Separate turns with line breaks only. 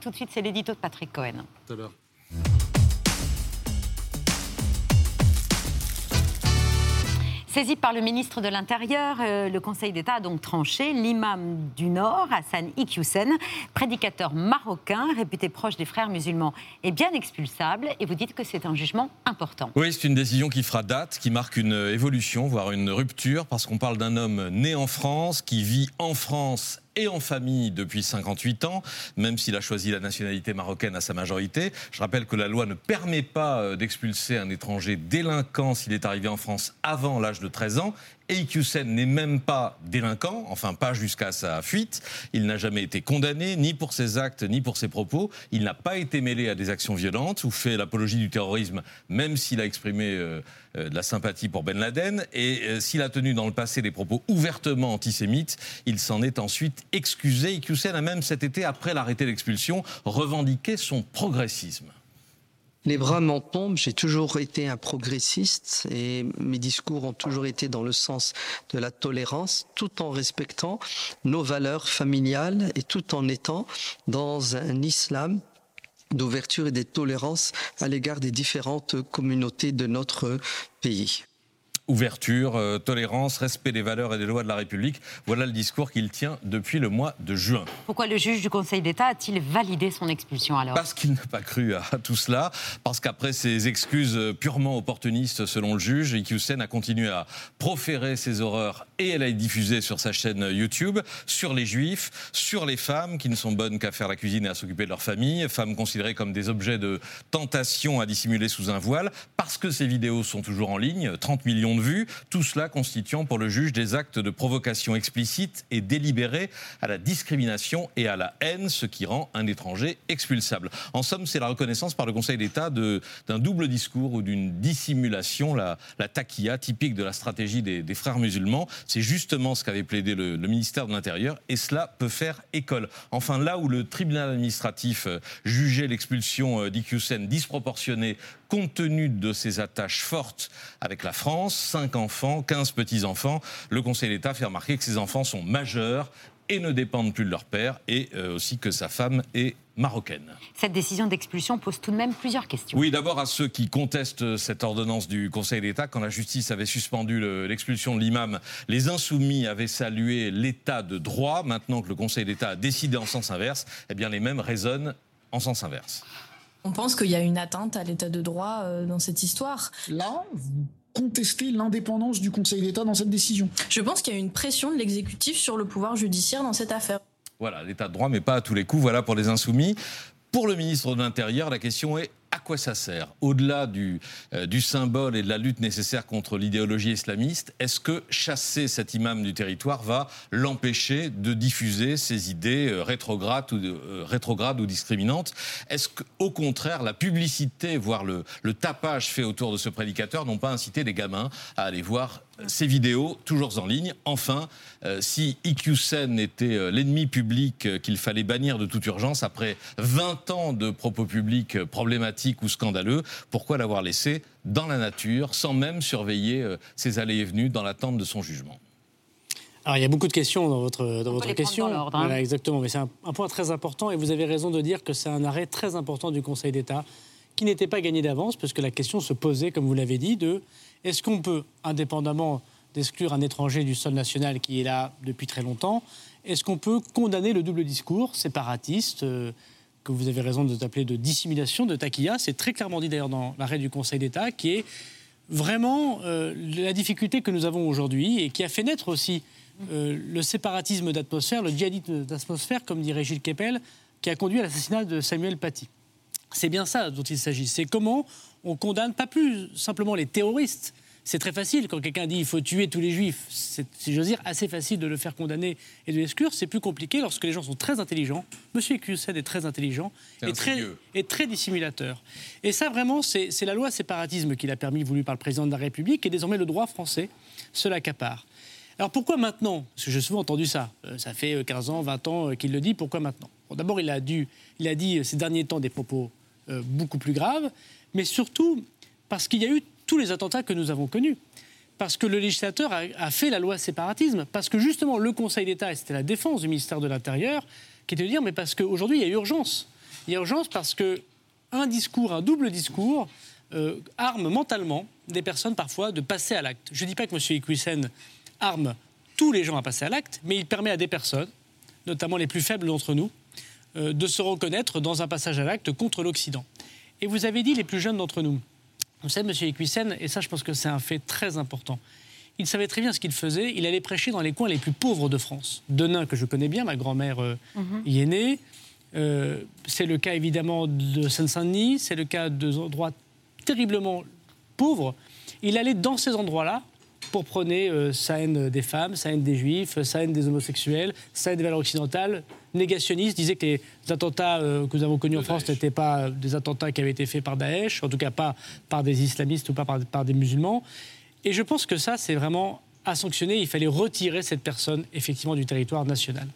Tout de suite, c'est l'édito de Patrick Cohen.
Tout à l'heure.
Saisi par le ministre de l'Intérieur, euh, le Conseil d'État a donc tranché. L'imam du Nord, Hassan Iqiyoussen, prédicateur marocain, réputé proche des frères musulmans, est bien expulsable. Et vous dites que c'est un jugement important.
Oui, c'est une décision qui fera date, qui marque une évolution, voire une rupture, parce qu'on parle d'un homme né en France, qui vit en France et en famille depuis 58 ans, même s'il a choisi la nationalité marocaine à sa majorité. Je rappelle que la loi ne permet pas euh, d'expulser un étranger délinquant s'il est arrivé en France avant l'âge de 13 ans. Et n'est même pas délinquant, enfin pas jusqu'à sa fuite. Il n'a jamais été condamné, ni pour ses actes, ni pour ses propos. Il n'a pas été mêlé à des actions violentes ou fait l'apologie du terrorisme, même s'il a exprimé euh, euh, de la sympathie pour Ben Laden. Et euh, s'il a tenu dans le passé des propos ouvertement antisémites, il s'en est ensuite excusé. Iqiyoussen a même cet été, après l'arrêté d'expulsion, revendiqué son progressisme.
Les bras m'en tombent, j'ai toujours été un progressiste et mes discours ont toujours été dans le sens de la tolérance, tout en respectant nos valeurs familiales et tout en étant dans un islam d'ouverture et de tolérance à l'égard des différentes communautés de notre pays
ouverture, euh, tolérance, respect des valeurs et des lois de la République. Voilà le discours qu'il tient depuis le mois de juin.
Pourquoi le juge du Conseil d'État a-t-il validé son expulsion alors?
Parce qu'il n'a pas cru à tout cela, parce qu'après ces excuses purement opportunistes selon le juge, Iqiyoussen a continué à proférer ses horreurs et elle a diffusé sur sa chaîne YouTube sur les juifs, sur les femmes qui ne sont bonnes qu'à faire la cuisine et à s'occuper de leur famille, femmes considérées comme des objets de tentation à dissimuler sous un voile, parce que ces vidéos sont toujours en ligne, 30 millions de vues, tout cela constituant pour le juge des actes de provocation explicite et délibérée à la discrimination et à la haine, ce qui rend un étranger expulsable. En somme, c'est la reconnaissance par le Conseil d'État d'un double discours ou d'une dissimulation, la, la taquilla typique de la stratégie des, frères musulmans. C'est justement ce qu'avait plaidé le, le ministère de l'Intérieur et cela peut faire école. Enfin, là où le tribunal administratif euh, jugeait l'expulsion euh, d'Iqiyoussen disproportionnée compte tenu de ses attaches fortes avec la France, 5 enfants, 15 petits-enfants, le Conseil d'État fait remarquer que ces enfants sont majeurs et ne dépendent plus de leur père, et euh, aussi que sa femme est marocaine.
Cette décision d'expulsion pose tout de même plusieurs questions.
Oui, d'abord à ceux qui contestent cette ordonnance du Conseil d'État. Quand la justice avait suspendu l'expulsion de l'imam, les insoumis avaient salué l'état de droit. Maintenant que le Conseil d'État a décidé en sens inverse, eh bien les mêmes raisonnent en sens inverse.
On pense qu'il y a une atteinte à l'état de droit euh, dans cette histoire.
Là, vous contestez l'indépendance du Conseil d'État dans cette décision
Je pense qu'il y a une pression de l'exécutif sur le pouvoir judiciaire dans cette affaire.
Voilà, l'état de droit, mais pas à tous les coups. Voilà pour les insoumis. Pour le ministre de l'Intérieur, la question est à quoi ça sert Au-delà du, euh, du, symbole et de la lutte nécessaire contre l'idéologie islamiste, est-ce que chasser cet imam du territoire va l'empêcher de diffuser ses idées euh, rétrogrades ou, euh, ou discriminantes? Est-ce qu'au contraire, la publicité, voire le tapage fait autour de ce prédicateur n'ont pas incité les gamins à aller voir ces vidéos, toujours en ligne. Enfin, euh, si IQSEN était euh, l'ennemi public euh, qu'il fallait bannir de toute urgence après 20 ans de propos publics problématiques ou scandaleux, pourquoi l'avoir laissé dans la nature sans même surveiller ses allées et venues dans l'attente de son jugement?
Alors, il y a beaucoup de questions dans votre, dans votre question. Hein. exactement, mais c'est un, un, point très important et vous avez raison de dire que c'est un arrêt très important du Conseil d'État qui n'était pas gagné d'avance parce que la question se posait, comme vous l'avez dit, de est-ce qu'on peut, indépendamment d'exclure un étranger du sol national qui est là depuis très longtemps, est-ce qu'on peut condamner le double discours séparatiste euh, que vous avez raison de appeler de dissimulation, de taquilla? C'est très clairement dit d'ailleurs dans l'arrêt du Conseil d'État, qui est vraiment euh, la difficulté que nous avons aujourd'hui et qui a fait naître aussi euh, le séparatisme d'atmosphère, le djihadisme d'atmosphère, comme dirait Gilles Kepel, qui a conduit à l'assassinat de Samuel Paty. C'est bien ça dont il s'agit. C'est comment on condamne pas plus simplement les terroristes. C'est très facile quand quelqu'un dit il faut tuer tous les juifs. C'est, si j'ose dire, assez facile de le faire condamner et de l'exclure. C'est plus compliqué lorsque les gens sont très intelligents. Monsieur Ecusen est très intelligent et très, et très, dissimulateur. Et ça, vraiment, c'est, la loi séparatisme qu'il a permis, voulu par le président de la République, et désormais le droit français se l'accapare. Alors pourquoi maintenant? Parce que j'ai souvent entendu ça. Euh, ça fait 15 euh, ans, 20 ans euh, qu'il le dit. Pourquoi maintenant? D'abord, il, a il a dit ces derniers temps des propos beaucoup plus graves mais surtout parce qu'il y a eu tous les attentats que nous avons connus. Parce que le législateur a, fait la loi séparatisme, parce que justement le Conseil d'État, et c'était la défense du ministère de l'Intérieur, qui était de dire, mais parce qu'aujourd'hui il y a urgence. Il y a urgence parce que un discours, un double discours, euh, arme mentalement des personnes parfois de passer à l'acte. Je ne dis pas que M. Iquisen arme tous les gens à passer à l'acte, mais il permet à des personnes, notamment les plus faibles d'entre nous, euh, de se reconnaître dans un passage à l'acte contre l'Occident. Et vous avez dit les plus jeunes d'entre nous. Vous savez, M. Iquisen, et ça je pense que c'est un fait très important, il savait très bien ce qu'il faisait. Il allait prêcher dans les coins les plus pauvres de France. Denain, que je connais bien, ma grand-mère euh, mhm. y est née. Euh, c'est le cas évidemment de Seine-Saint-Denis, c'est le cas d'endroits terriblement pauvres. Il allait dans ces endroits-là pour prôner euh, sa haine des femmes, sa haine des juifs, sa haine des homosexuels, sa haine des valeurs occidentales, négationniste, disait que les attentats que nous avons connus en France n'étaient pas des attentats qui avaient été faits par Daesh, en tout cas pas par des islamistes ou pas par des musulmans. Et je pense que ça, c'est vraiment à sanctionner. Il fallait retirer cette personne, effectivement, du territoire national.